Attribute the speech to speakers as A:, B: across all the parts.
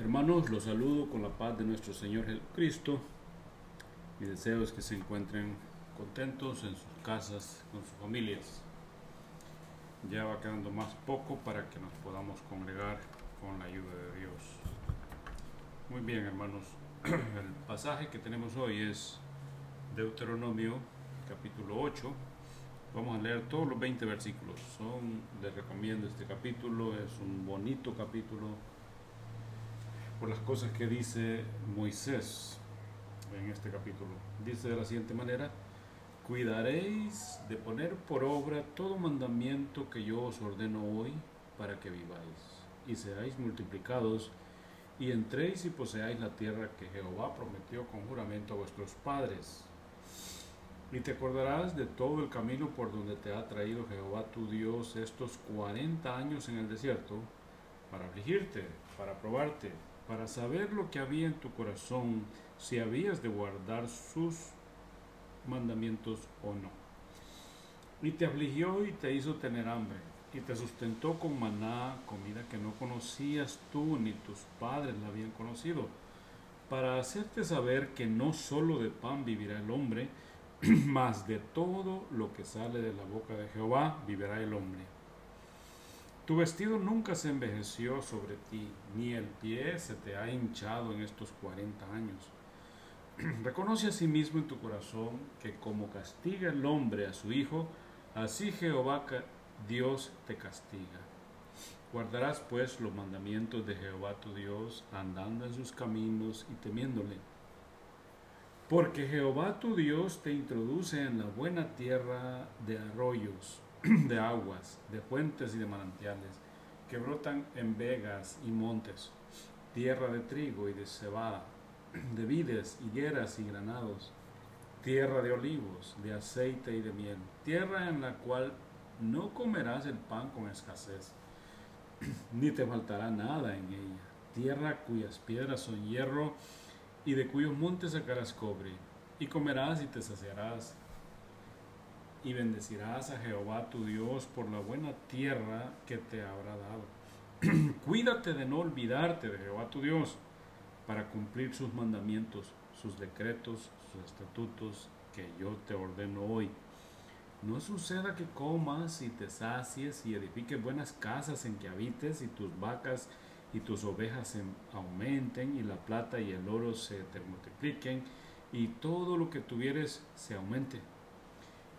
A: Hermanos, los saludo con la paz de nuestro Señor Jesucristo. Mi deseo es que se encuentren contentos en sus casas, con sus familias. Ya va quedando más poco para que nos podamos congregar con la ayuda de Dios. Muy bien, hermanos. El pasaje que tenemos hoy es Deuteronomio capítulo 8. Vamos a leer todos los 20 versículos. Son, les recomiendo este capítulo, es un bonito capítulo por las cosas que dice Moisés en este capítulo. Dice de la siguiente manera, cuidaréis de poner por obra todo mandamiento que yo os ordeno hoy para que viváis y seáis multiplicados y entréis y poseáis la tierra que Jehová prometió con juramento a vuestros padres. Y te acordarás de todo el camino por donde te ha traído Jehová tu Dios estos cuarenta años en el desierto, para afligirte, para probarte, para saber lo que había en tu corazón, si habías de guardar sus mandamientos o no. Y te afligió y te hizo tener hambre, y te sustentó con maná, comida que no conocías tú ni tus padres la habían conocido, para hacerte saber que no solo de pan vivirá el hombre, mas de todo lo que sale de la boca de Jehová vivirá el hombre. Tu vestido nunca se envejeció sobre ti, ni el pie se te ha hinchado en estos cuarenta años. Reconoce a sí mismo en tu corazón que como castiga el hombre a su hijo, así Jehová Dios te castiga. Guardarás pues los mandamientos de Jehová tu Dios, andando en sus caminos y temiéndole. Porque Jehová tu Dios te introduce en la buena tierra de arroyos de aguas, de fuentes y de manantiales, que brotan en vegas y montes, tierra de trigo y de cebada, de vides, higueras y granados, tierra de olivos, de aceite y de miel, tierra en la cual no comerás el pan con escasez, ni te faltará nada en ella, tierra cuyas piedras son hierro, y de cuyos montes sacarás cobre, y comerás y te saciarás, y bendecirás a Jehová tu Dios por la buena tierra que te habrá dado. Cuídate de no olvidarte de Jehová tu Dios para cumplir sus mandamientos, sus decretos, sus estatutos que yo te ordeno hoy. No suceda que comas y te sacies y edifiques buenas casas en que habites y tus vacas y tus ovejas aumenten y la plata y el oro se te multipliquen y todo lo que tuvieres se aumente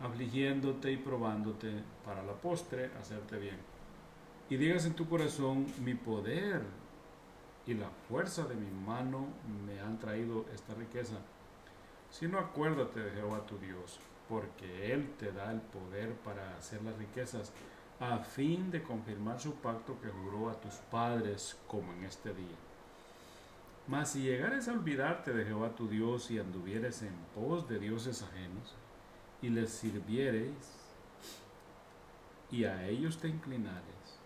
A: afligiéndote y probándote para la postre hacerte bien. Y digas en tu corazón, mi poder y la fuerza de mi mano me han traído esta riqueza. Si no acuérdate de Jehová tu Dios, porque Él te da el poder para hacer las riquezas, a fin de confirmar su pacto que juró a tus padres como en este día. Mas si llegares a olvidarte de Jehová tu Dios y anduvieres en pos de dioses ajenos, y les sirviereis y a ellos te inclinares.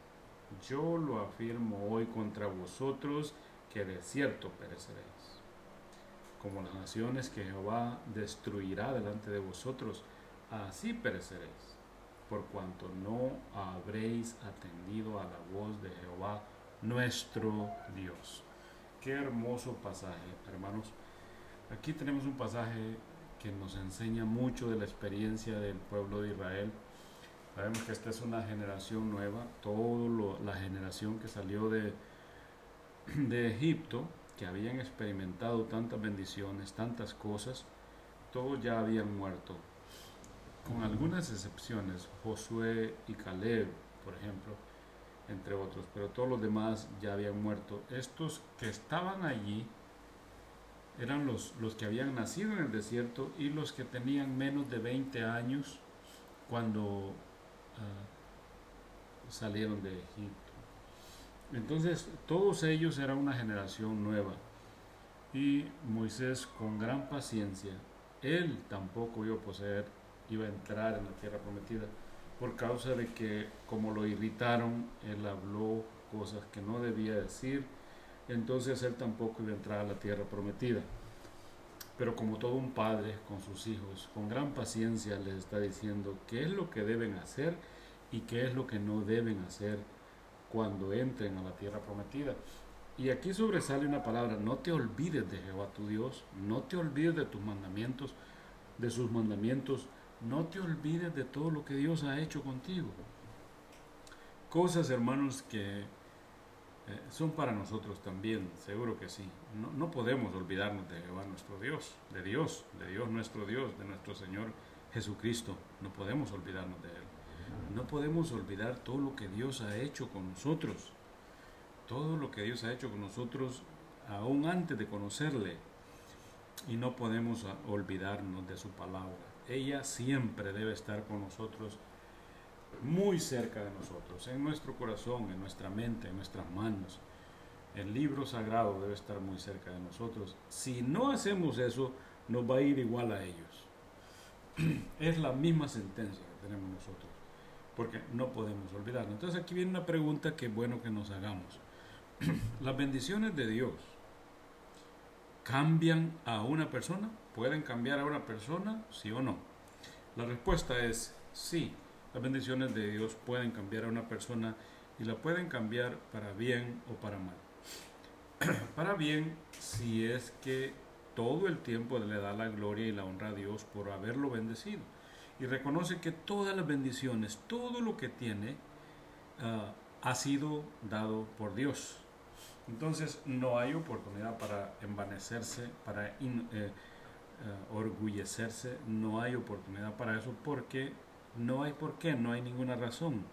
A: Yo lo afirmo hoy contra vosotros que de cierto pereceréis. Como las naciones que Jehová destruirá delante de vosotros, así pereceréis, por cuanto no habréis atendido a la voz de Jehová nuestro Dios. Qué hermoso pasaje, hermanos. Aquí tenemos un pasaje que nos enseña mucho de la experiencia del pueblo de Israel. Sabemos que esta es una generación nueva, toda la generación que salió de, de Egipto, que habían experimentado tantas bendiciones, tantas cosas, todos ya habían muerto, con algunas excepciones, Josué y Caleb, por ejemplo, entre otros, pero todos los demás ya habían muerto. Estos que estaban allí, eran los, los que habían nacido en el desierto y los que tenían menos de 20 años cuando ah, salieron de Egipto. Entonces, todos ellos eran una generación nueva. Y Moisés con gran paciencia, él tampoco iba a poseer, iba a entrar en la tierra prometida, por causa de que como lo irritaron, él habló cosas que no debía decir, entonces él tampoco iba a entrar a la tierra prometida. Pero como todo un padre con sus hijos, con gran paciencia les está diciendo qué es lo que deben hacer y qué es lo que no deben hacer cuando entren a la tierra prometida. Y aquí sobresale una palabra, no te olvides de Jehová tu Dios, no te olvides de tus mandamientos, de sus mandamientos, no te olvides de todo lo que Dios ha hecho contigo. Cosas, hermanos, que son para nosotros también, seguro que sí. No, no, podemos olvidarnos de Jehová nuestro Dios, de Dios, de Dios nuestro Dios, de nuestro Señor Jesucristo. No podemos olvidarnos de Él. No podemos olvidar todo lo que Dios ha hecho con nosotros. Todo lo que Dios ha hecho con nosotros aún antes de conocerle. Y no podemos olvidarnos de su palabra. Ella siempre debe estar con nosotros muy cerca de nosotros, en nuestro corazón, en nuestra mente, en nuestras manos. El libro sagrado debe estar muy cerca de nosotros. Si no hacemos eso, nos va a ir igual a ellos. Es la misma sentencia que tenemos nosotros, porque no podemos olvidarlo. Entonces aquí viene una pregunta que bueno que nos hagamos. ¿Las bendiciones de Dios cambian a una persona? ¿Pueden cambiar a una persona? ¿Sí o no? La respuesta es sí. Las bendiciones de Dios pueden cambiar a una persona y la pueden cambiar para bien o para mal. para bien si es que todo el tiempo le da la gloria y la honra a Dios por haberlo bendecido. Y reconoce que todas las bendiciones, todo lo que tiene, ah, ha sido dado por Dios. Entonces no hay oportunidad para envanecerse, para eh, eh, orgullecerse, no hay oportunidad para eso porque no hay por qué, no hay ninguna razón.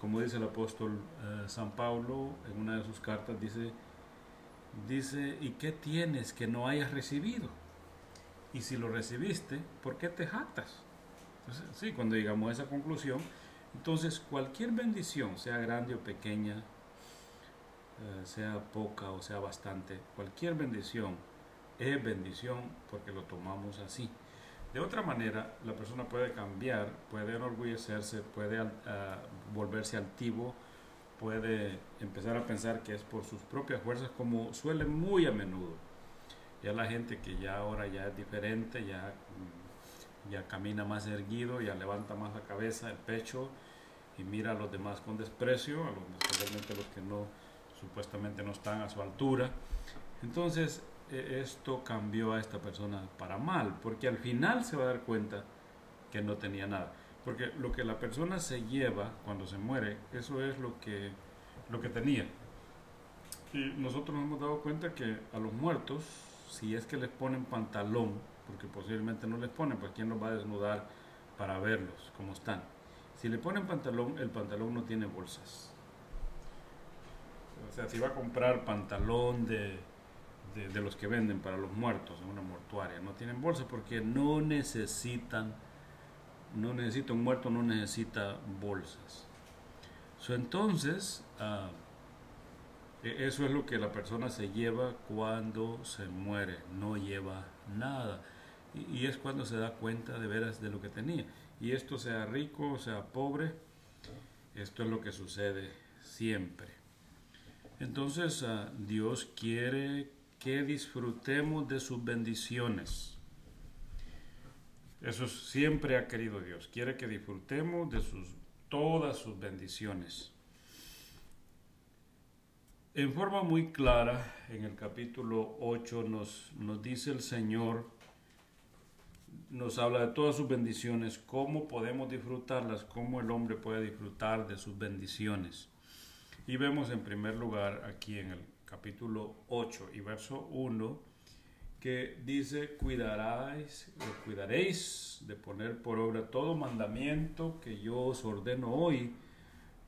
A: Como dice el apóstol eh, San Pablo en una de sus cartas, dice, dice, ¿y qué tienes que no hayas recibido? Y si lo recibiste, ¿por qué te jactas? sí, cuando llegamos a esa conclusión, entonces cualquier bendición, sea grande o pequeña, eh, sea poca o sea bastante, cualquier bendición es bendición porque lo tomamos así. De otra manera, la persona puede cambiar, puede enorgullecerse, puede ah, volverse altivo, puede empezar a pensar que es por sus propias fuerzas, como suele muy a menudo. Ya la gente que ya ahora ya es diferente, ya, ya camina más erguido, ya levanta más la cabeza, el pecho y mira a los demás con desprecio, a los, especialmente los que no supuestamente no están a su altura. Entonces, esto cambió a esta persona para mal, porque al final se va a dar cuenta que no tenía nada. Porque lo que la persona se lleva cuando se muere, eso es lo que, lo que tenía. Y nosotros nos hemos dado cuenta que a los muertos, si es que les ponen pantalón, porque posiblemente no les ponen, pues quién los va a desnudar para verlos como están. Si le ponen pantalón, el pantalón no tiene bolsas. O sea, si va a comprar pantalón de de, los que venden para los muertos en una mortuaria. No tienen bolsa porque no necesitan, no necesita un muerto, no necesita bolsas. entonces, ah, e, eso es lo que la persona se lleva cuando se muere, no lleva nada. Y, es cuando se da cuenta de veras de lo que tenía. Y esto sea rico, sea pobre, esto es lo que sucede siempre. Entonces ah, Dios quiere que disfrutemos de sus bendiciones. Eso siempre ha querido Dios. Quiere que disfrutemos de sus, todas sus bendiciones. En forma muy clara, en el capítulo 8 nos, nos dice el Señor, nos habla de todas sus bendiciones, cómo podemos disfrutarlas, cómo el hombre puede disfrutar de sus bendiciones. Y vemos en primer lugar aquí en el capítulo 8 y verso 1, que dice, cuidaréis, cuidaréis de poner por obra todo mandamiento que yo os ordeno hoy,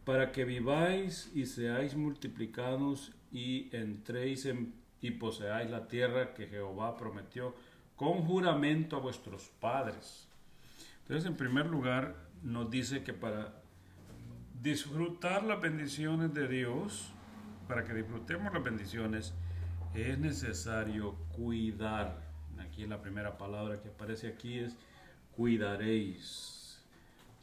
A: para que viváis y seáis multiplicados y entréis en, y poseáis la tierra que Jehová prometió con juramento a vuestros padres. Entonces, en primer lugar, nos dice que para disfrutar las bendiciones de Dios, para que disfrutemos las bendiciones, es necesario cuidar. Aquí la primera palabra que aparece aquí es cuidaréis.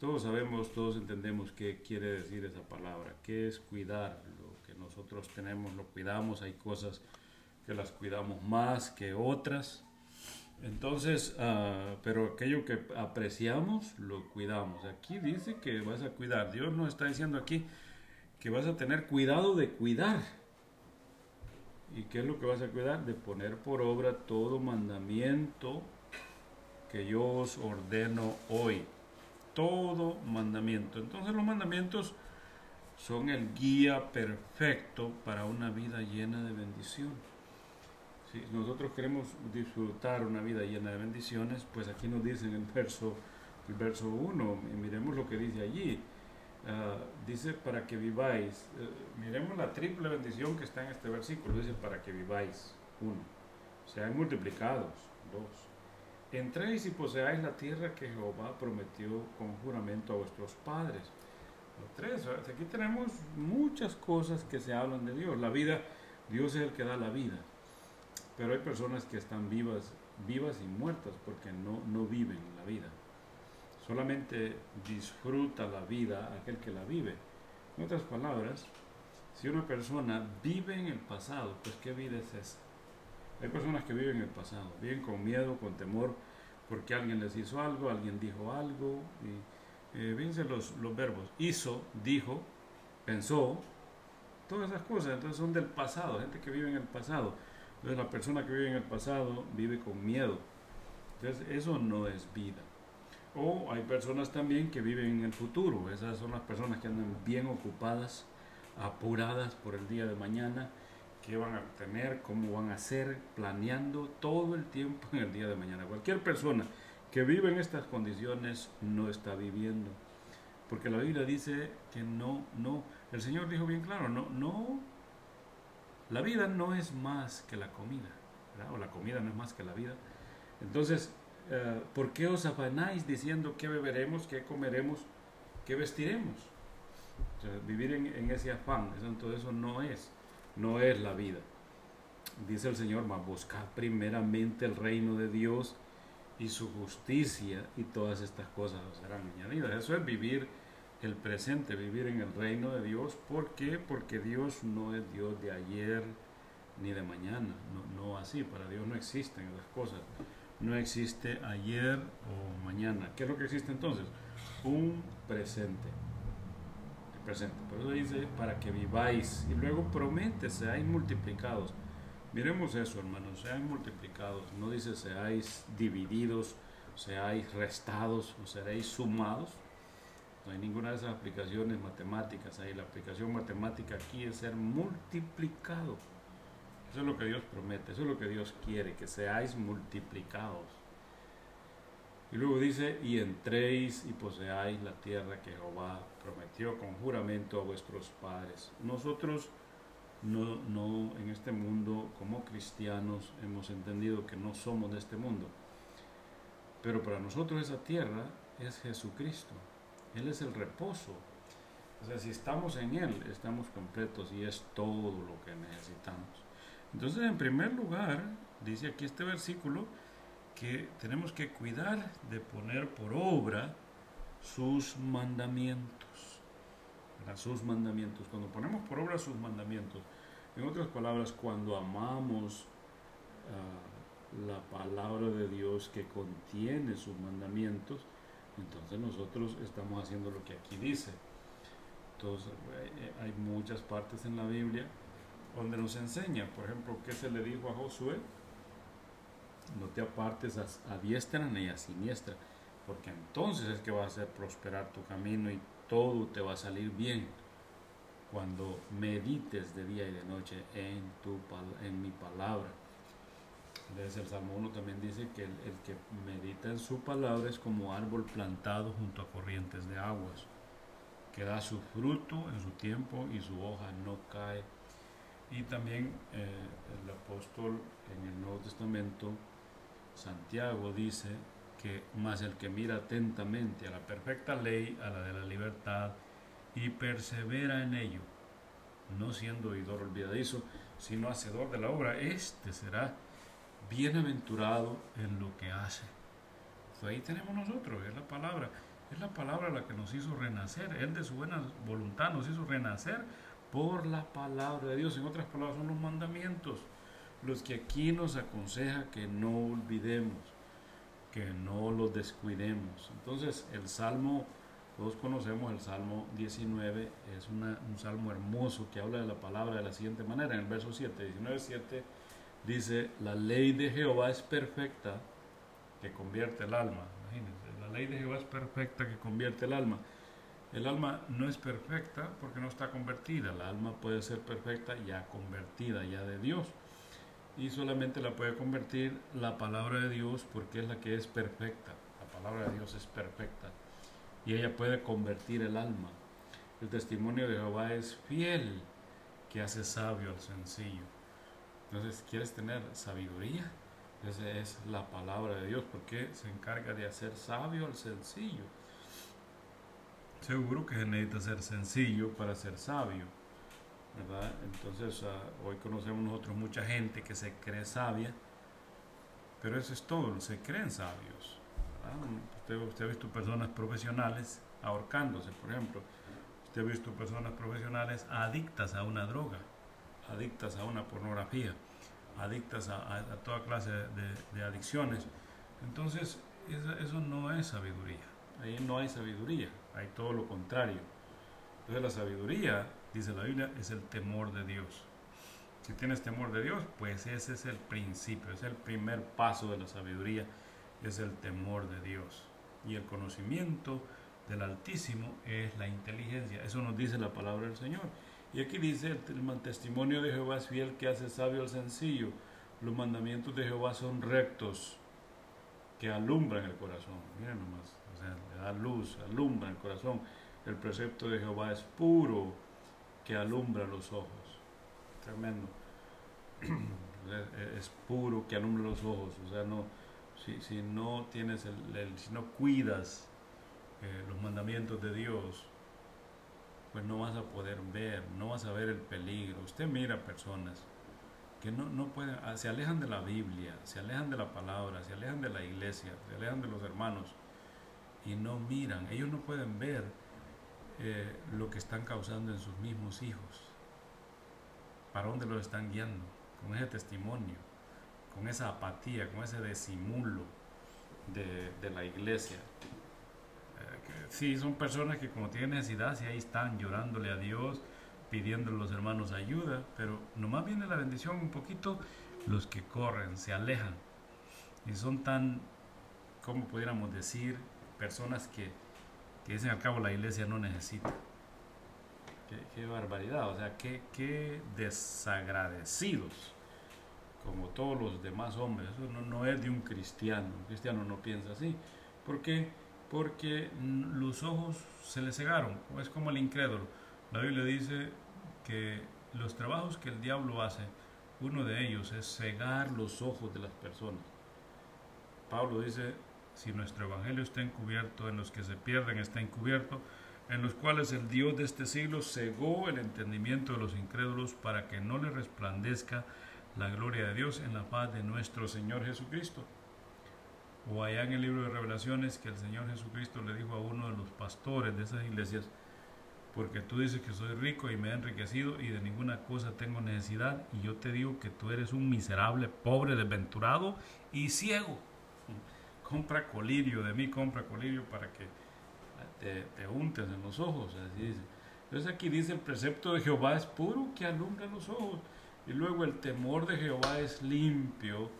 A: Todos sabemos, todos entendemos qué quiere decir esa palabra, qué es cuidar. Lo que nosotros tenemos lo cuidamos, hay cosas que las cuidamos más que otras. Entonces, ah, pero aquello que apreciamos, lo cuidamos. Aquí dice que vas a cuidar. Dios nos está diciendo aquí que vas a tener cuidado de cuidar. ¿Y qué es lo que vas a cuidar? De poner por obra todo mandamiento que yo os ordeno hoy. Todo mandamiento. Entonces los mandamientos son el guía perfecto para una vida llena de bendición. Si nosotros queremos disfrutar una vida llena de bendiciones, pues aquí nos dice en el verso, el verso 1, y miremos lo que dice allí. Ah, dice para que viváis. Eh, miremos la triple bendición que está en este versículo. Dice para que viváis. Uno. Seáis multiplicados. Dos. Entréis y poseáis la tierra que Jehová prometió con juramento a vuestros padres. Tres. Aquí tenemos muchas cosas que se hablan de Dios. La vida, Dios es el que da la vida. Pero hay personas que están vivas, vivas y muertas porque no, no viven la vida. Solamente disfruta la vida aquel que la vive. En otras palabras, si una persona vive en el pasado, pues ¿qué vida es esa? Hay personas que viven en el pasado, viven con miedo, con temor, porque alguien les hizo algo, alguien dijo algo. Y, eh, fíjense los, los verbos, hizo, dijo, pensó, todas esas cosas, entonces son del pasado, gente que vive en el pasado. Entonces la persona que vive en el pasado vive con miedo. Entonces eso no es vida. O hay personas también que viven en el futuro. Esas son las personas que andan bien ocupadas, apuradas por el día de mañana, qué van a tener, cómo van a hacer, planeando todo el tiempo en el día de mañana. Cualquier persona que vive en estas condiciones no está viviendo. Porque la Biblia dice que no, no, el Señor dijo bien claro, no, no, la vida no es más que la comida, o la comida no es más que la vida. Entonces, eh, ¿por qué os afanáis diciendo qué beberemos, qué comeremos, qué vestiremos? vivir en, ese afán, eso, eso no es, no es la vida. Dice el Señor, mas buscad primeramente el reino de Dios y su justicia y todas estas cosas serán añadidas. Eso es vivir el presente, vivir en el reino de Dios. ¿Por qué? Porque Dios no es Dios de ayer ni de mañana, no, así, para Dios no existen esas cosas no existe ayer o mañana. ¿Qué es lo que existe entonces? Un presente. El presente. Por eso dice, para que viváis. Y luego promete, seáis multiplicados. Miremos eso, hermanos, seáis multiplicados. No dice seáis divididos, seáis restados o seréis sumados. No hay ninguna de esas aplicaciones matemáticas ahí. La aplicación matemática aquí es ser multiplicado. Eso es lo que Dios promete, eso es lo que Dios quiere, que seáis multiplicados. Y luego dice, y entréis y poseáis la tierra que Jehová prometió con juramento a vuestros padres. Nosotros no, no en este mundo, como cristianos, hemos entendido que no somos de este mundo. Pero para nosotros esa tierra es Jesucristo. Él es el reposo. O sea, si estamos en Él, estamos completos y es todo lo que necesitamos. Entonces, en primer lugar, dice aquí este versículo, que tenemos que cuidar de poner por obra sus mandamientos. Sus mandamientos. Cuando ponemos por obra sus mandamientos, en otras palabras, cuando amamos ah, la palabra de Dios que contiene sus mandamientos, entonces nosotros estamos haciendo lo que aquí dice. Entonces, eh, hay muchas partes en la Biblia donde nos enseña, por ejemplo, qué se le dijo a Josué, no te apartes a, diestra ni a siniestra, porque entonces es que va a hacer prosperar tu camino y todo te va a salir bien cuando medites de día y de noche en, tu, en mi palabra. Desde el Salmo 1 también dice que el, el, que medita en su palabra es como árbol plantado junto a corrientes de aguas, que da su fruto en su tiempo y su hoja no cae. Y también eh, el apóstol en el Nuevo Testamento, Santiago, dice que más el que mira atentamente a la perfecta ley, a la de la libertad, y persevera en ello, no siendo oidor olvidadizo, sino hacedor de la obra, este será bienaventurado en lo que hace. ahí tenemos nosotros, es la palabra, es la palabra la que nos hizo renacer, Él de su buena voluntad nos hizo renacer por la palabra de Dios. En otras palabras, son los mandamientos los que aquí nos aconseja que no olvidemos, que no los descuidemos. Entonces, el Salmo, todos conocemos el Salmo 19, es un salmo hermoso que habla de la palabra de la siguiente manera. En el verso 7, 19, 7, dice, la ley de Jehová es perfecta que convierte el alma. Imagínense, la ley de Jehová es perfecta que convierte el alma. El alma no es perfecta porque no está convertida. La alma puede ser perfecta ya convertida, ya de Dios. Y solamente la puede convertir la palabra de Dios porque es la que es perfecta. La palabra de Dios es perfecta. Y ella puede convertir el alma. El testimonio de Jehová es fiel que hace sabio al sencillo. Entonces, ¿quieres tener sabiduría? Esa es la palabra de Dios porque se encarga de hacer sabio al sencillo. Seguro que se necesita ser sencillo para ser sabio, ¿verdad? Entonces, ah, hoy conocemos nosotros mucha gente que se cree sabia, pero eso es todo, se creen sabios. Usted, usted ha visto personas profesionales ahorcándose, por ejemplo. Usted ha visto personas profesionales adictas a una droga, adictas a una pornografía, adictas a, toda clase de, adicciones. Entonces, eso no es sabiduría. Ahí no hay sabiduría hay todo lo contrario. Entonces la sabiduría, dice la Biblia, es el temor de Dios. Si tienes temor de Dios, pues ese es el principio, es el primer paso de la sabiduría, es el temor de Dios. Y el conocimiento del Altísimo es la inteligencia. Eso nos dice la palabra del Señor. Y aquí dice, el, testimonio de Jehová es fiel que hace sabio al sencillo. Los mandamientos de Jehová son rectos, que alumbran el corazón. Miren nomás le da luz, alumbra el corazón. El precepto de Jehová es puro, que alumbra los ojos. Tremendo. es puro, que alumbra los ojos. O sea, no, si, si no tienes el, si no cuidas eh, los mandamientos de Dios, pues no vas a poder ver, no vas a ver el peligro. Usted mira personas que no, no pueden, ah, se alejan de la Biblia, se alejan de la palabra, se alejan de la iglesia, se alejan de los hermanos y no miran, ellos no pueden ver eh, lo que están causando en sus mismos hijos, para dónde los están guiando, con ese testimonio, con esa apatía, con ese disimulo de, la iglesia. Sí, son personas que como tienen necesidad, sí ahí están llorándole a Dios, pidiéndole a los hermanos ayuda, pero nomás viene la bendición un poquito los que corren, se alejan y son tan, como pudiéramos decir, personas que, que dicen al cabo la iglesia no necesita. Qué, barbaridad, o sea, qué, qué, desagradecidos, como todos los demás hombres. Eso no, no, es de un cristiano, un cristiano no piensa así. ¿Por qué? Porque los ojos se le cegaron, es como el incrédulo. La Biblia dice que los trabajos que el diablo hace, uno de ellos es cegar los ojos de las personas. Pablo dice, si nuestro evangelio está encubierto, en los que se pierden está encubierto, en los cuales el Dios de este siglo cegó el entendimiento de los incrédulos para que no le resplandezca la gloria de Dios en la paz de nuestro Señor Jesucristo. O allá en el libro de revelaciones que el Señor Jesucristo le dijo a uno de los pastores de esas iglesias, porque tú dices que soy rico y me he enriquecido y de ninguna cosa tengo necesidad, y yo te digo que tú eres un miserable, pobre, desventurado y ciego compra colirio, de mí compra colirio para que te, te untes en los ojos, así dice. Entonces aquí dice el precepto de Jehová es puro que alumbra los ojos. Y luego el temor de Jehová es limpio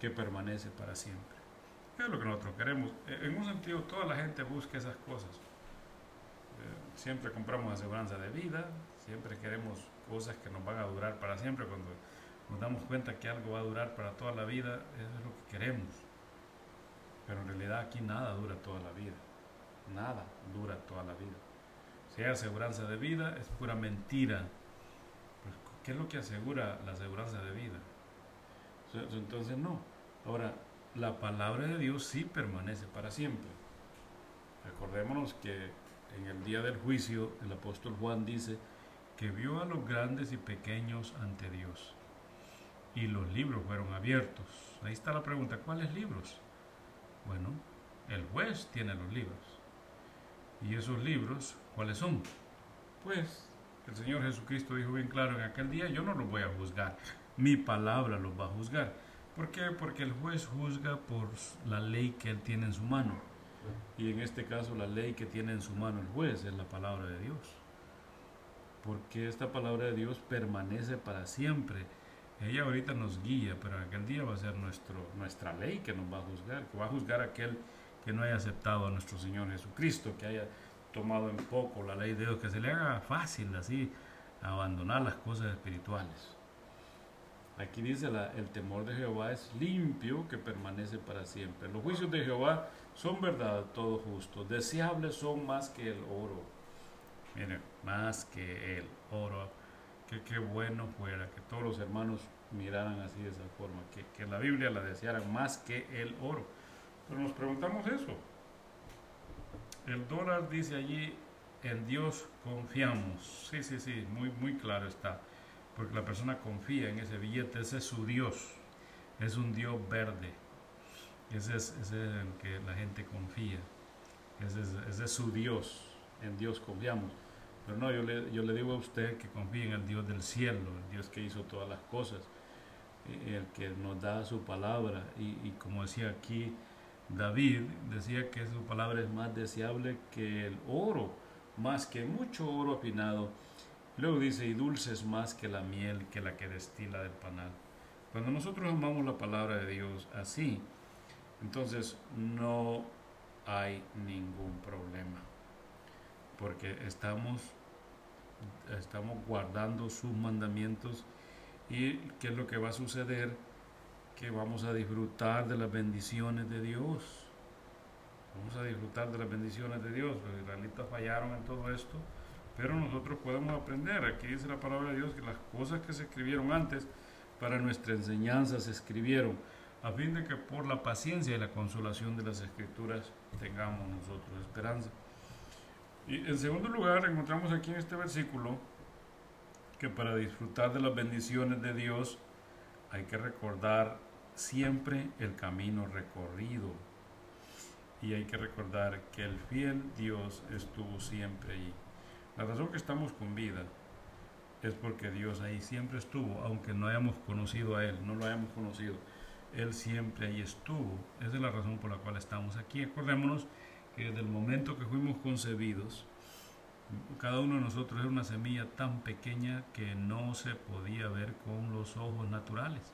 A: que permanece para siempre. Es lo que nosotros queremos. E, en un sentido, toda la gente busca esas cosas. Eh, siempre compramos aseguranza de vida, siempre queremos cosas que nos van a durar para siempre. Cuando nos damos cuenta que algo va a durar para toda la vida, eso es lo que queremos. Pero en realidad aquí nada dura toda la vida. Nada dura toda la vida. Si hay aseguranza de vida, es pura mentira. Pues, ¿Qué es lo que asegura la aseguranza de vida? Entonces no. Ahora, la palabra de Dios sí permanece para siempre. Recordémonos que en el día del juicio el apóstol Juan dice que vio a los grandes y pequeños ante Dios. Y los libros fueron abiertos. Ahí está la pregunta, ¿cuáles libros? Bueno, el juez tiene los libros. ¿Y esos libros cuáles son? Pues el Señor Jesucristo dijo bien claro en aquel día, yo no los voy a juzgar, mi palabra los va a juzgar. ¿Por qué? Porque el juez juzga por la ley que él tiene en su mano. Y en este caso la ley que tiene en su mano el juez es la palabra de Dios. Porque esta palabra de Dios permanece para siempre. Ella ahorita nos guía, pero aquel día va a ser nuestro, nuestra ley que nos va a juzgar, que va a juzgar a aquel que no haya aceptado a nuestro Señor Jesucristo, que haya tomado en poco la ley de Dios, que se le haga fácil así abandonar las cosas espirituales. Aquí dice el temor de Jehová es limpio que permanece para siempre. Los juicios de Jehová son verdad, todo justo. Deseables son más que el oro. Miren, más que el oro. Que qué bueno fuera que todos los hermanos miraran así de esa forma. Que, que la Biblia la deseara más que el oro. Pero nos preguntamos eso. El dólar dice allí, en Dios confiamos. Sí, sí, sí, muy, muy claro está porque la persona confía en ese billete, ese es su Dios, es un Dios verde, ese es, el que la gente confía, ese es, su Dios, en Dios confiamos. Pero no, yo le, digo a usted que confíe en el Dios del cielo, el Dios que hizo todas las cosas, el que nos da su palabra. Y, y, como decía aquí David, decía que su palabra es más deseable que el oro, más que mucho oro afinado Luego dice, y dulces más que la miel que la que destila del panal. Cuando nosotros amamos la palabra de Dios así, entonces no hay ningún problema. Porque estamos, estamos guardando sus mandamientos y qué es lo que va a suceder, que vamos a disfrutar de las bendiciones de Dios. Vamos a disfrutar de las bendiciones de Dios. Los israelitas fallaron en todo esto pero nosotros podemos aprender. Aquí dice la palabra de Dios que las cosas que se escribieron antes para nuestra enseñanza se escribieron a fin de que por la paciencia y la consolación de las escrituras tengamos nosotros esperanza. Y en segundo lugar, encontramos aquí en este versículo que para disfrutar de las bendiciones de Dios hay que recordar siempre el camino recorrido. Y hay que recordar que el fiel Dios estuvo siempre ahí. La razón que estamos con vida es porque Dios ahí siempre estuvo, aunque no hayamos conocido a Él, no lo hayamos conocido. Él siempre ahí estuvo. Esa es la razón por la cual estamos aquí. Acordémonos que desde el momento que fuimos concebidos, cada uno de nosotros era una semilla tan pequeña que no se podía ver con los ojos naturales.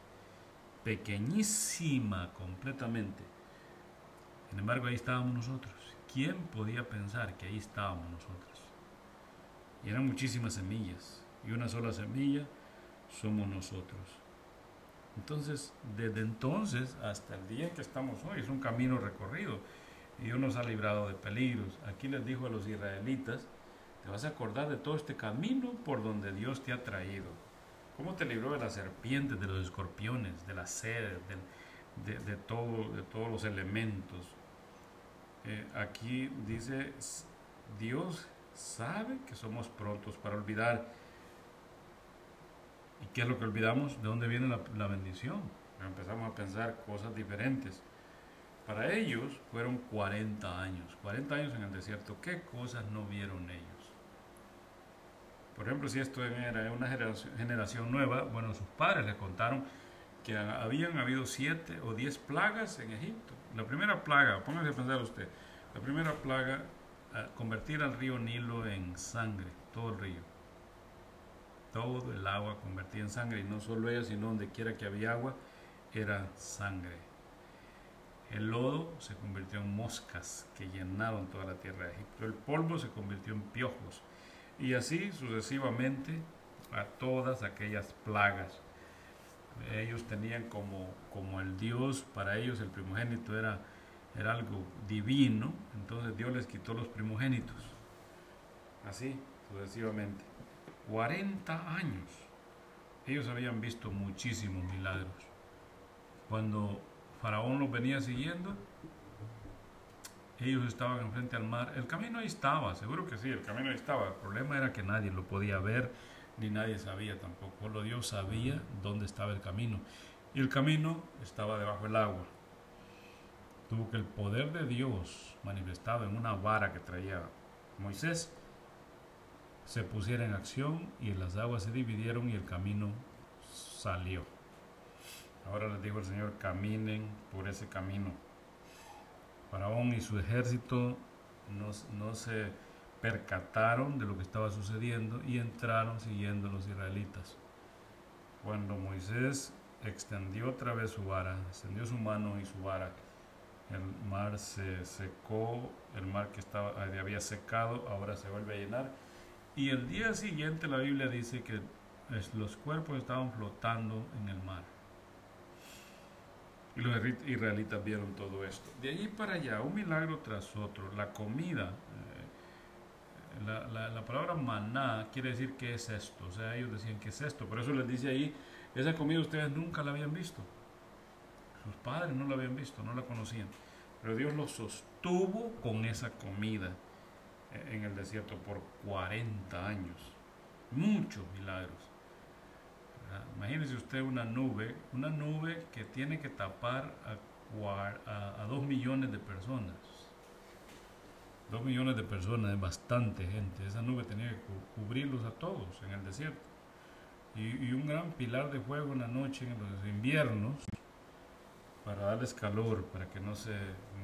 A: Pequeñísima completamente. Sin embargo, ahí estábamos nosotros. ¿Quién podía pensar que ahí estábamos nosotros? Y eran muchísimas semillas. Y una sola semilla somos nosotros. Entonces, desde entonces hasta el día que estamos hoy, es un camino recorrido. Y Dios nos ha librado de peligros. Aquí les dijo a los israelitas, te vas a acordar de todo este camino por donde Dios te ha traído. ¿Cómo te libró de las serpientes, de los escorpiones, de la sed, de todos los elementos? Eh, aquí dice, Dios sabe que somos prontos para olvidar. ¿Y qué es lo que olvidamos? ¿De dónde viene la, bendición? Empezamos a pensar cosas diferentes. Para ellos fueron 40 años, 40 años en el desierto. ¿Qué cosas no vieron ellos? Por ejemplo, si esto era una generación, nueva, bueno, sus padres les contaron que habían habido siete o diez plagas en Egipto. La primera plaga, póngase a pensar usted, la primera plaga convertir al río Nilo en sangre, todo el río. Todo el agua convertida en sangre, y no solo ella, sino donde quiera que había agua, era sangre. El lodo se convirtió en moscas que llenaron toda la tierra de Egipto. El polvo se convirtió en piojos. Y así sucesivamente a todas aquellas plagas. Ellos tenían como, como el Dios, para ellos el primogénito era era algo divino, entonces Dios les quitó los primogénitos. Así sucesivamente. 40 años. Ellos habían visto muchísimos milagros. Cuando Faraón los venía siguiendo, ellos estaban enfrente al mar. El camino ahí estaba, seguro que sí, el camino ahí estaba. El problema era que nadie lo podía ver, ni nadie sabía tampoco. Solo Dios sabía dónde estaba el camino. Y el camino estaba debajo del agua. Tuvo que el poder de Dios manifestado en una vara que traía Moisés se pusiera en acción y las aguas se dividieron y el camino salió. Ahora les digo el Señor, caminen por ese camino. Faraón y su ejército no, no se percataron de lo que estaba sucediendo y entraron siguiendo a los israelitas. Cuando Moisés extendió otra vez su vara, extendió su mano y su vara, el mar se secó, el mar que estaba, había secado, ahora se vuelve a llenar. Y el día siguiente la Biblia dice que los cuerpos estaban flotando en el mar. Y los israelitas vieron todo esto. De allí para allá, un milagro tras otro. La comida, eh, la, la, palabra maná quiere decir qué es esto. O sea, ellos decían qué es esto. Por eso les dice ahí, esa comida ustedes nunca la habían visto. Sus padres no la habían visto, no la conocían. Pero Dios los sostuvo con esa comida eh, en el desierto por 40 años. Muchos milagros. Imagínese usted una nube, una nube que tiene que tapar a, a, dos millones de personas. Dos millones de personas es bastante gente. Esa nube tenía que cubrirlos a todos en el desierto. Y, y, un gran pilar de fuego en la noche, en los inviernos, para darles calor, para que no se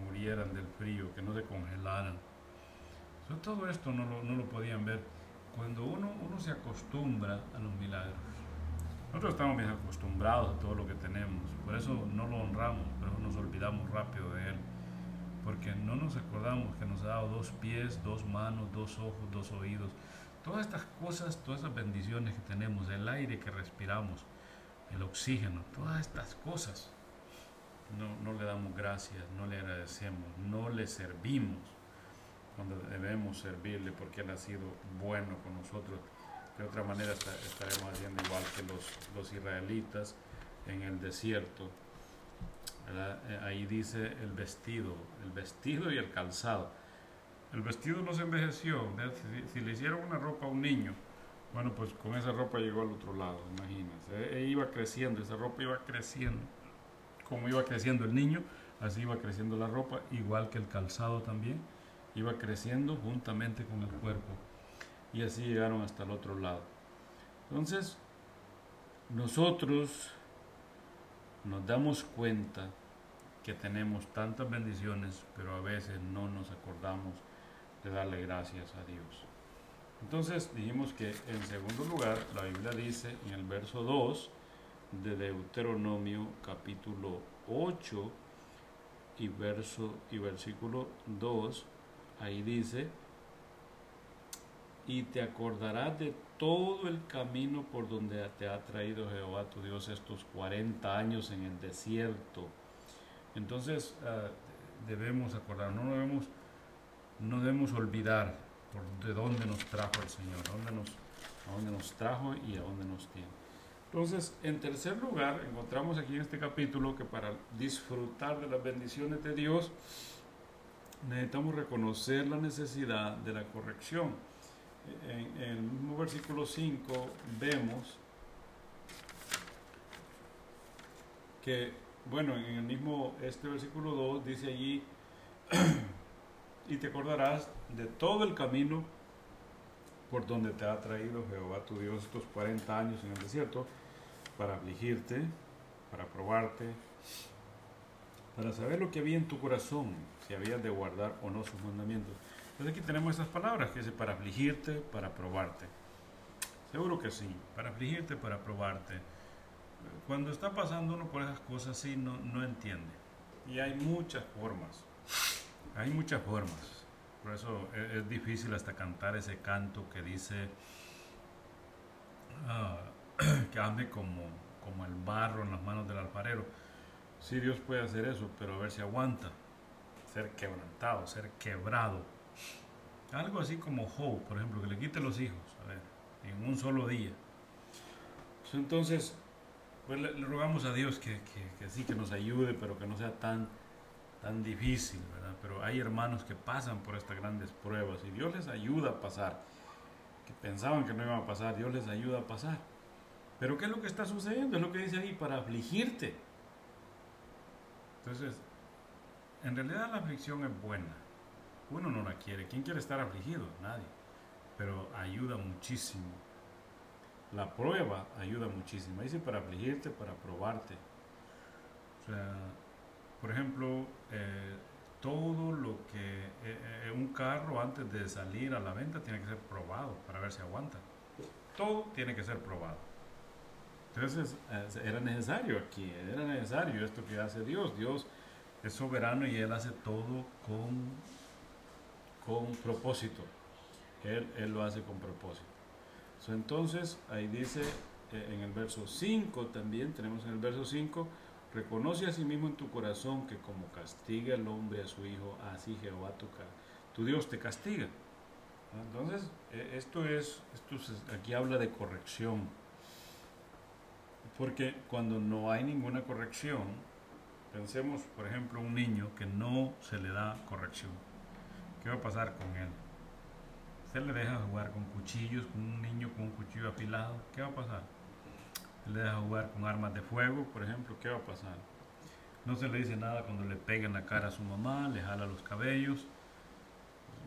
A: murieran del frío, que no se congelaran. todo esto no lo, no lo podían ver cuando uno, uno se acostumbra a los milagros. Nosotros estamos bien acostumbrados a todo lo que tenemos, por eso no lo honramos, pero nos olvidamos rápido de Él, porque no nos acordamos que nos ha dado dos pies, dos manos, dos ojos, dos oídos, todas estas cosas, todas estas bendiciones que tenemos, el aire que respiramos, el oxígeno, todas estas cosas, no, no le damos gracias, no le agradecemos, no le servimos cuando debemos servirle porque Él ha sido bueno con nosotros de otra manera estaremos haciendo igual que los, los israelitas en el desierto. Eh, ahí dice el vestido, el vestido y el calzado. El vestido no se envejeció. Si, le hicieron una ropa a un niño, bueno, pues con esa ropa llegó al otro lado, imagínense. E, e iba creciendo, esa ropa iba creciendo. Como iba creciendo el niño, así iba creciendo la ropa, igual que el calzado también, iba creciendo juntamente con el cuerpo y así llegaron hasta el otro lado. Entonces, nosotros nos damos cuenta que tenemos tantas bendiciones, pero a veces no nos acordamos de darle gracias a Dios. Entonces dijimos que en segundo lugar la Biblia dice en el verso 2 de Deuteronomio capítulo 8 y verso y versículo 2 ahí dice y te acordarás de todo el camino por donde te ha traído Jehová tu Dios estos 40 años en el desierto. Entonces ah, debemos acordar, no debemos, no debemos olvidar por de dónde nos trajo el Señor, dónde nos, a dónde nos trajo y a dónde nos tiene. Entonces, en tercer lugar, encontramos aquí en este capítulo que para disfrutar de las bendiciones de Dios, necesitamos reconocer la necesidad de la corrección. En, el mismo versículo 5 vemos que, bueno, en el mismo, este versículo 2 dice allí, y te acordarás de todo el camino por donde te ha traído Jehová tu Dios estos 40 años en el desierto, para afligirte, para probarte, para saber lo que había en tu corazón, si habías de guardar o no sus mandamientos. Entonces aquí tenemos esas palabras que dice para afligirte, para probarte. Seguro que sí, para afligirte, para probarte. Cuando está pasando uno por esas cosas sí no, no entiende. Y hay muchas formas. Hay muchas formas. Por eso es, difícil hasta cantar ese canto que dice ah, que ame como, como el barro en las manos del alfarero. Sí, Dios puede hacer eso, pero a ver si aguanta. Ser quebrantado, ser quebrado algo así como Job, por ejemplo, que le quite los hijos, a ver, en un solo día. Entonces, pues le, rogamos a Dios que, que, sí, que nos ayude, pero que no sea tan, tan difícil, ¿verdad? Pero hay hermanos que pasan por estas grandes pruebas y Dios les ayuda a pasar. que pensaban que no iba a pasar, Dios les ayuda a pasar. Pero ¿qué es lo que está sucediendo? Es lo que dice ahí, para afligirte. Entonces, en realidad la aflicción es buena. Uno no la quiere. ¿Quién quiere estar afligido? Nadie. Pero ayuda muchísimo. La prueba ayuda muchísimo. Dice para afligirte, para probarte. O sea, por ejemplo, eh, todo lo que eh, eh, un carro antes de salir a la venta tiene que ser probado para ver si aguanta. Todo tiene que ser probado. Entonces era necesario aquí, era necesario esto que hace Dios. Dios es soberano y Él hace todo con, con propósito. Él, él lo hace con propósito. entonces, ahí dice en el verso 5 también, tenemos en el verso 5, Reconoce a sí mismo en tu corazón que como castiga el hombre a su hijo, así Jehová tu, tu Dios te castiga. Entonces, e, esto es, esto aquí habla de corrección. Porque cuando no hay ninguna corrección, pensemos, por ejemplo, un niño que no se le da corrección. ¿Qué va a pasar con él? Usted le deja jugar con cuchillos, con un niño con un cuchillo afilado, ¿qué va a pasar? le deja jugar con armas de fuego, por ejemplo, ¿qué va a pasar? No se le dice nada cuando le pega en la cara a su mamá, le jala los cabellos,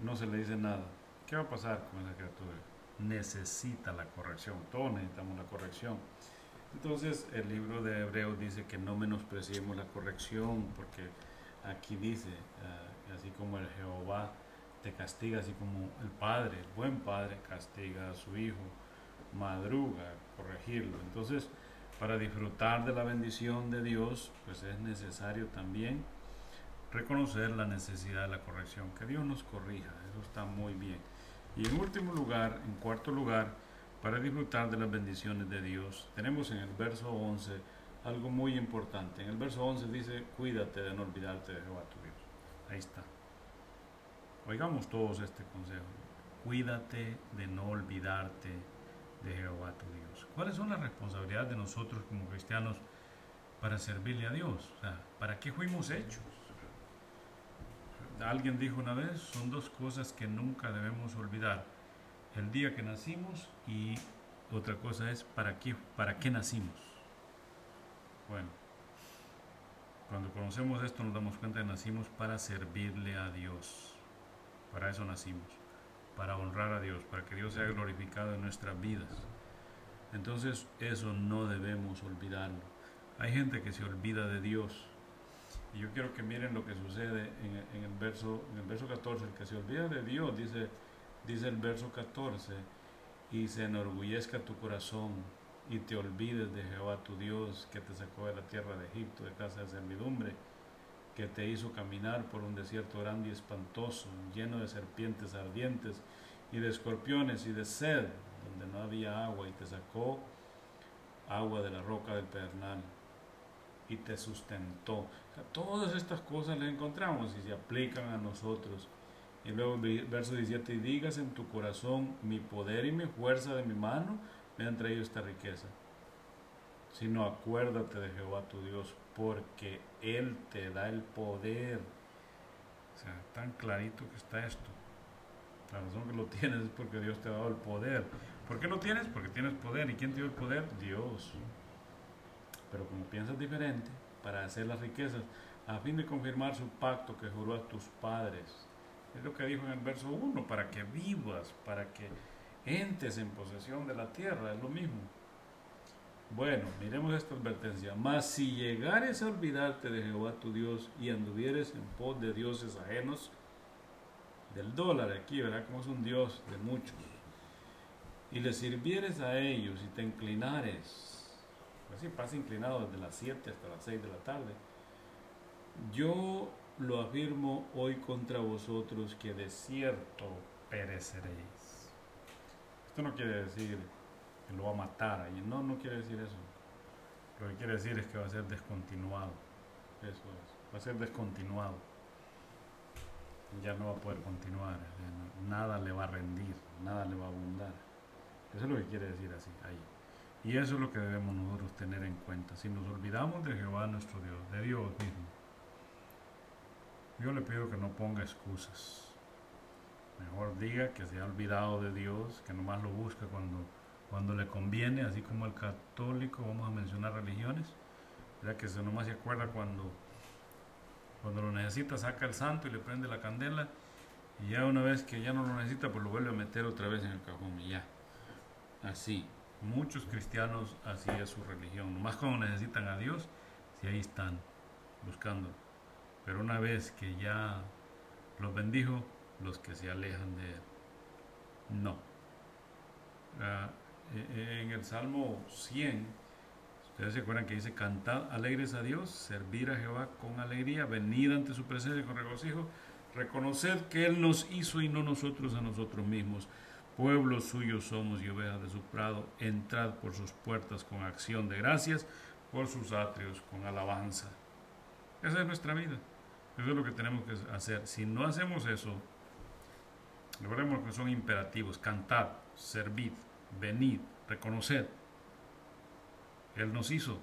A: no se le dice nada. ¿Qué va a pasar con esa criatura? Necesita la corrección, todos necesitamos la corrección. Entonces el libro de Hebreos dice que no menospreciemos la corrección, porque aquí dice, ah, así como el Jehová te castiga, así como el Padre, el buen Padre, castiga a su Hijo madruga corregirlo. Entonces, para disfrutar de la bendición de Dios, pues es necesario también reconocer la necesidad de la corrección, que Dios nos corrija, eso está muy bien. Y en último lugar, en cuarto lugar, para disfrutar de las bendiciones de Dios, tenemos en el verso 11 algo muy importante. En el verso 11 dice, cuídate de no olvidarte de Jehová tu Dios. Ahí está. Oigamos todos este consejo. Cuídate de no olvidarte de Jehová tu Dios. ¿Cuáles son las responsabilidades de nosotros como cristianos para servirle a Dios? O sea, ¿para qué fuimos hechos? Alguien dijo una vez, son dos cosas que nunca debemos olvidar. El día que nacimos y otra cosa es para qué, para qué nacimos. Bueno, cuando conocemos esto nos damos cuenta que nacimos para servirle a Dios. Para eso nacimos para honrar a Dios, para que Dios sea glorificado en nuestras vidas. Entonces eso no debemos olvidarlo. Hay gente que se olvida de Dios. Y yo quiero que miren lo que sucede en, el, verso, en el verso 14. El que se olvida de Dios, dice, dice el verso 14, y se enorgullezca tu corazón y te olvides de Jehová tu Dios que te sacó de la tierra de Egipto, de casa de servidumbre que te hizo caminar por un desierto grande y espantoso, lleno de serpientes ardientes y de escorpiones y de sed, donde no había agua, y te sacó agua de la roca del pedernal y te sustentó. todas estas cosas las encontramos y se aplican a nosotros. Y luego verso 17, y digas en tu corazón, mi poder y mi fuerza de mi mano me han traído esta riqueza. Sino acuérdate de Jehová tu Dios, porque Él te da el poder. O sea, tan clarito que está esto. La razón que lo tienes es porque Dios te ha dado el poder. ¿Por qué lo tienes? Porque tienes poder. ¿Y quién te dio el poder? Dios. Pero como piensas diferente, para hacer las riquezas, a fin de confirmar su pacto que juró a tus padres. Es lo que dijo en el verso 1, para que vivas, para que entres en posesión de la tierra, es lo mismo. Bueno, miremos esta advertencia. Mas si llegares a olvidarte de Jehová tu Dios y anduvieres en pos de dioses ajenos, del dólar aquí, ¿verdad? Como es un Dios de muchos, y le sirvieres a ellos y te inclinares, así pasa inclinado desde las 7 hasta las 6 de la tarde, yo lo afirmo hoy contra vosotros que de cierto pereceréis. Esto no quiere decir que lo va a matar. Y no, no quiere decir eso. Lo que quiere decir es que va a ser descontinuado. Eso es. Va a ser descontinuado. Ya no va a poder continuar. Nada le va a rendir. Nada le va a abundar. Eso es lo que quiere decir así, ahí. Y eso es lo que debemos nosotros tener en cuenta. Si nos olvidamos de Jehová nuestro Dios, de Dios mismo, yo le pido que no ponga excusas. Mejor diga que se ha olvidado de Dios, que nomás lo busca cuando, cuando le conviene, así como el católico, vamos a mencionar religiones, ya que se nomás se acuerda cuando, cuando lo necesita, saca el santo y le prende la candela, y ya una vez que ya no lo necesita, pues lo vuelve a meter otra vez en el cajón y ya. Así, muchos cristianos así es su religión, nomás cuando necesitan a Dios, si ahí están buscándolo. Pero una vez que ya los bendijo, los que se alejan de Él. No. Ah, e, e, en el Salmo 100, ustedes se acuerdan que dice, cantad alegres a Dios, servir a Jehová con alegría, venir ante su presencia con regocijo, reconoced que Él nos hizo y no nosotros a nosotros mismos. Pueblo suyo somos y ovejas de su prado, entrad por sus puertas con acción de gracias, por sus atrios con alabanza. Esa es nuestra vida. Eso es lo que tenemos que hacer. Si no hacemos eso, recordemos que son imperativos. Cantad, servid, venid, reconoced. Él nos hizo,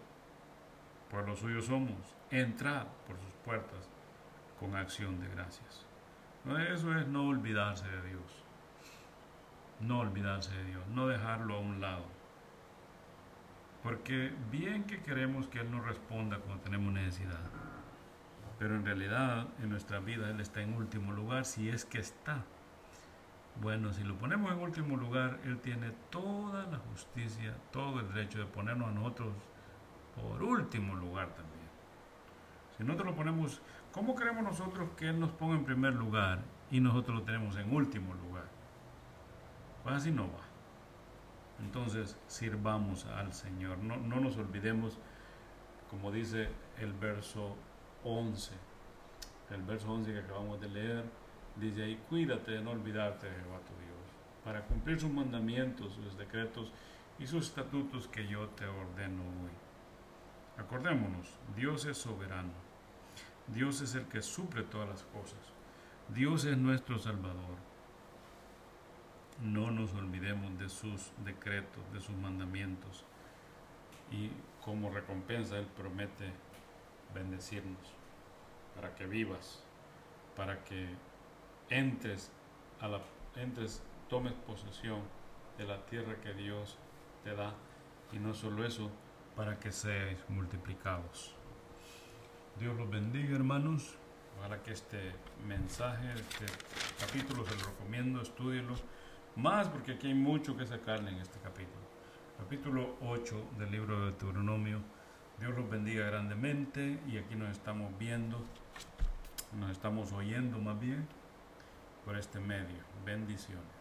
A: por lo suyo somos. Entrad por sus puertas con acción de gracias. Eso es no olvidarse de Dios. No olvidarse de Dios, no dejarlo a un lado. Porque bien que queremos que Él nos responda cuando tenemos necesidad pero en realidad en nuestra vida Él está en último lugar, si es que está. Bueno, si lo ponemos en último lugar, Él tiene toda la justicia, todo el derecho de ponernos a nosotros por último lugar también. Si nosotros lo ponemos, ¿cómo queremos nosotros que Él nos ponga en primer lugar y nosotros lo tenemos en último lugar? Pues así no va. Entonces, sirvamos al Señor. No, no nos olvidemos, como dice el verso 11. El verso 11 que acabamos de leer dice ahí, cuídate de no olvidarte de Jehová tu Dios, para cumplir sus mandamientos, sus decretos y sus estatutos que yo te ordeno hoy. Acordémonos, Dios es soberano. Dios es el que suple todas las cosas. Dios es nuestro Salvador. No nos olvidemos de sus decretos, de sus mandamientos. Y como recompensa Él promete bendecirnos, para que vivas, para que entres, a la, entres, tomes posesión de la tierra que Dios te da y no solo eso, para que seáis multiplicados. Dios los bendiga hermanos. Ojalá que este mensaje, este capítulo se lo recomiendo, estudienlo más porque aquí hay mucho que sacarle en este capítulo. Capítulo 8 del libro de Deuteronomio Dios los bendiga grandemente y aquí nos estamos viendo, nos estamos oyendo más bien por este medio. Bendiciones.